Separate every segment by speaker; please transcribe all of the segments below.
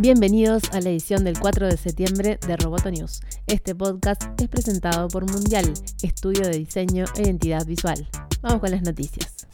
Speaker 1: Bienvenidos a la edición del 4 de septiembre de Roboto News. Este podcast es presentado por Mundial, estudio de diseño e identidad visual. Vamos con las noticias.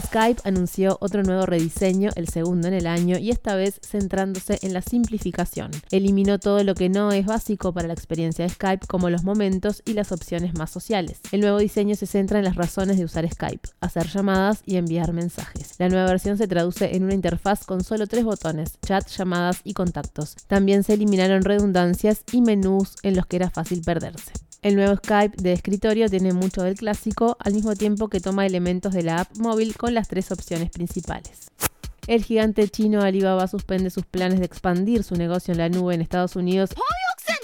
Speaker 1: Skype anunció otro nuevo rediseño, el segundo en el año, y esta vez centrándose en la simplificación. Eliminó todo lo que no es básico para la experiencia de Skype, como los momentos y las opciones más sociales. El nuevo diseño se centra en las razones de usar Skype, hacer llamadas y enviar mensajes. La nueva versión se traduce en una interfaz con solo tres botones, chat, llamadas y contactos. También se eliminaron redundancias y menús en los que era fácil perderse. El nuevo Skype de escritorio tiene mucho del clásico, al mismo tiempo que toma elementos de la app móvil con las tres opciones principales. El gigante chino Alibaba suspende sus planes de expandir su negocio en la nube en Estados Unidos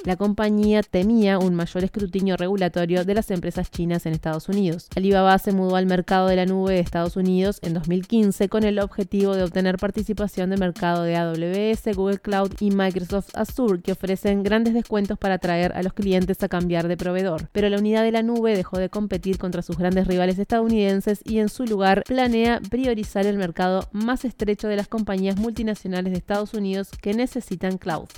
Speaker 1: la compañía temía un mayor escrutinio regulatorio de las empresas chinas en Estados Unidos. Alibaba se mudó al mercado de la nube de Estados Unidos en 2015 con el objetivo de obtener participación de mercado de AWS, Google Cloud y Microsoft Azure, que ofrecen grandes descuentos para atraer a los clientes a cambiar de proveedor. Pero la unidad de la nube dejó de competir contra sus grandes rivales estadounidenses y en su lugar planea priorizar el mercado más estrecho de las compañías multinacionales de Estados Unidos que necesitan cloud.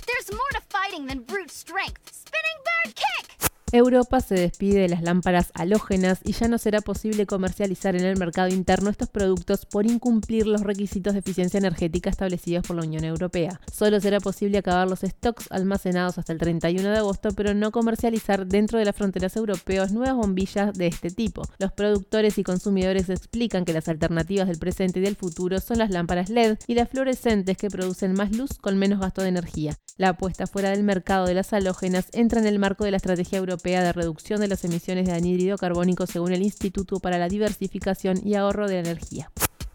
Speaker 1: fighting than brute strength. Spinning Europa se despide de las lámparas halógenas y ya no será posible comercializar en el mercado interno estos productos por incumplir los requisitos de eficiencia energética establecidos por la Unión Europea. Solo será posible acabar los stocks almacenados hasta el 31 de agosto, pero no comercializar dentro de las fronteras europeas nuevas bombillas de este tipo. Los productores y consumidores explican que las alternativas del presente y del futuro son las lámparas LED y las fluorescentes que producen más luz con menos gasto de energía. La apuesta fuera del mercado de las halógenas entra en el marco de la estrategia europea de Reducción de las Emisiones de Anhídrido Carbónico según el Instituto para la Diversificación y Ahorro de la Energía.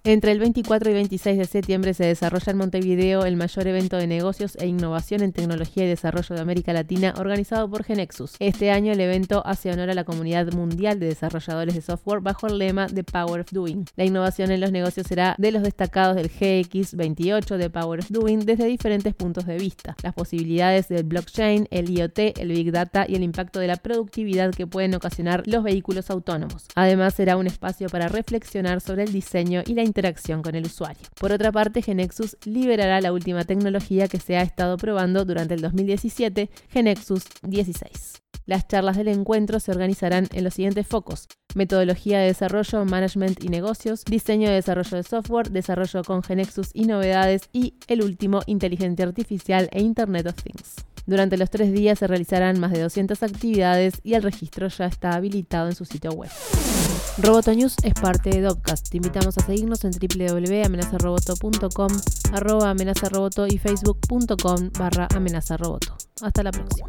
Speaker 1: Entre el 24 y 26 de septiembre se desarrolla en Montevideo el mayor evento de negocios e innovación en tecnología y desarrollo de América Latina organizado por Genexus. Este año el evento hace honor a la comunidad mundial de desarrolladores de software bajo el lema The Power of Doing. La innovación en los negocios será de los destacados del GX28 de Power of Doing desde diferentes puntos de vista. Las posibilidades del blockchain, el IoT, el Big Data y el impacto de la productividad que pueden ocasionar los vehículos autónomos. Además será un espacio para reflexionar sobre el diseño y la interacción con el usuario. Por otra parte, Genexus liberará la última tecnología que se ha estado probando durante el 2017, Genexus 16. Las charlas del encuentro se organizarán en los siguientes focos. Metodología de desarrollo, management y negocios, diseño de desarrollo de software, desarrollo con Genexus y novedades y el último, inteligencia artificial e Internet of Things. Durante los tres días se realizarán más de 200 actividades y el registro ya está habilitado en su sitio web. Roboto News es parte de Dopcast. Te invitamos a seguirnos en www.amenazaroboto.com, arroba amenazaroboto y facebook.com barra amenazaroboto. Hasta la próxima.